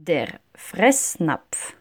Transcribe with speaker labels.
Speaker 1: Der Fressnapf.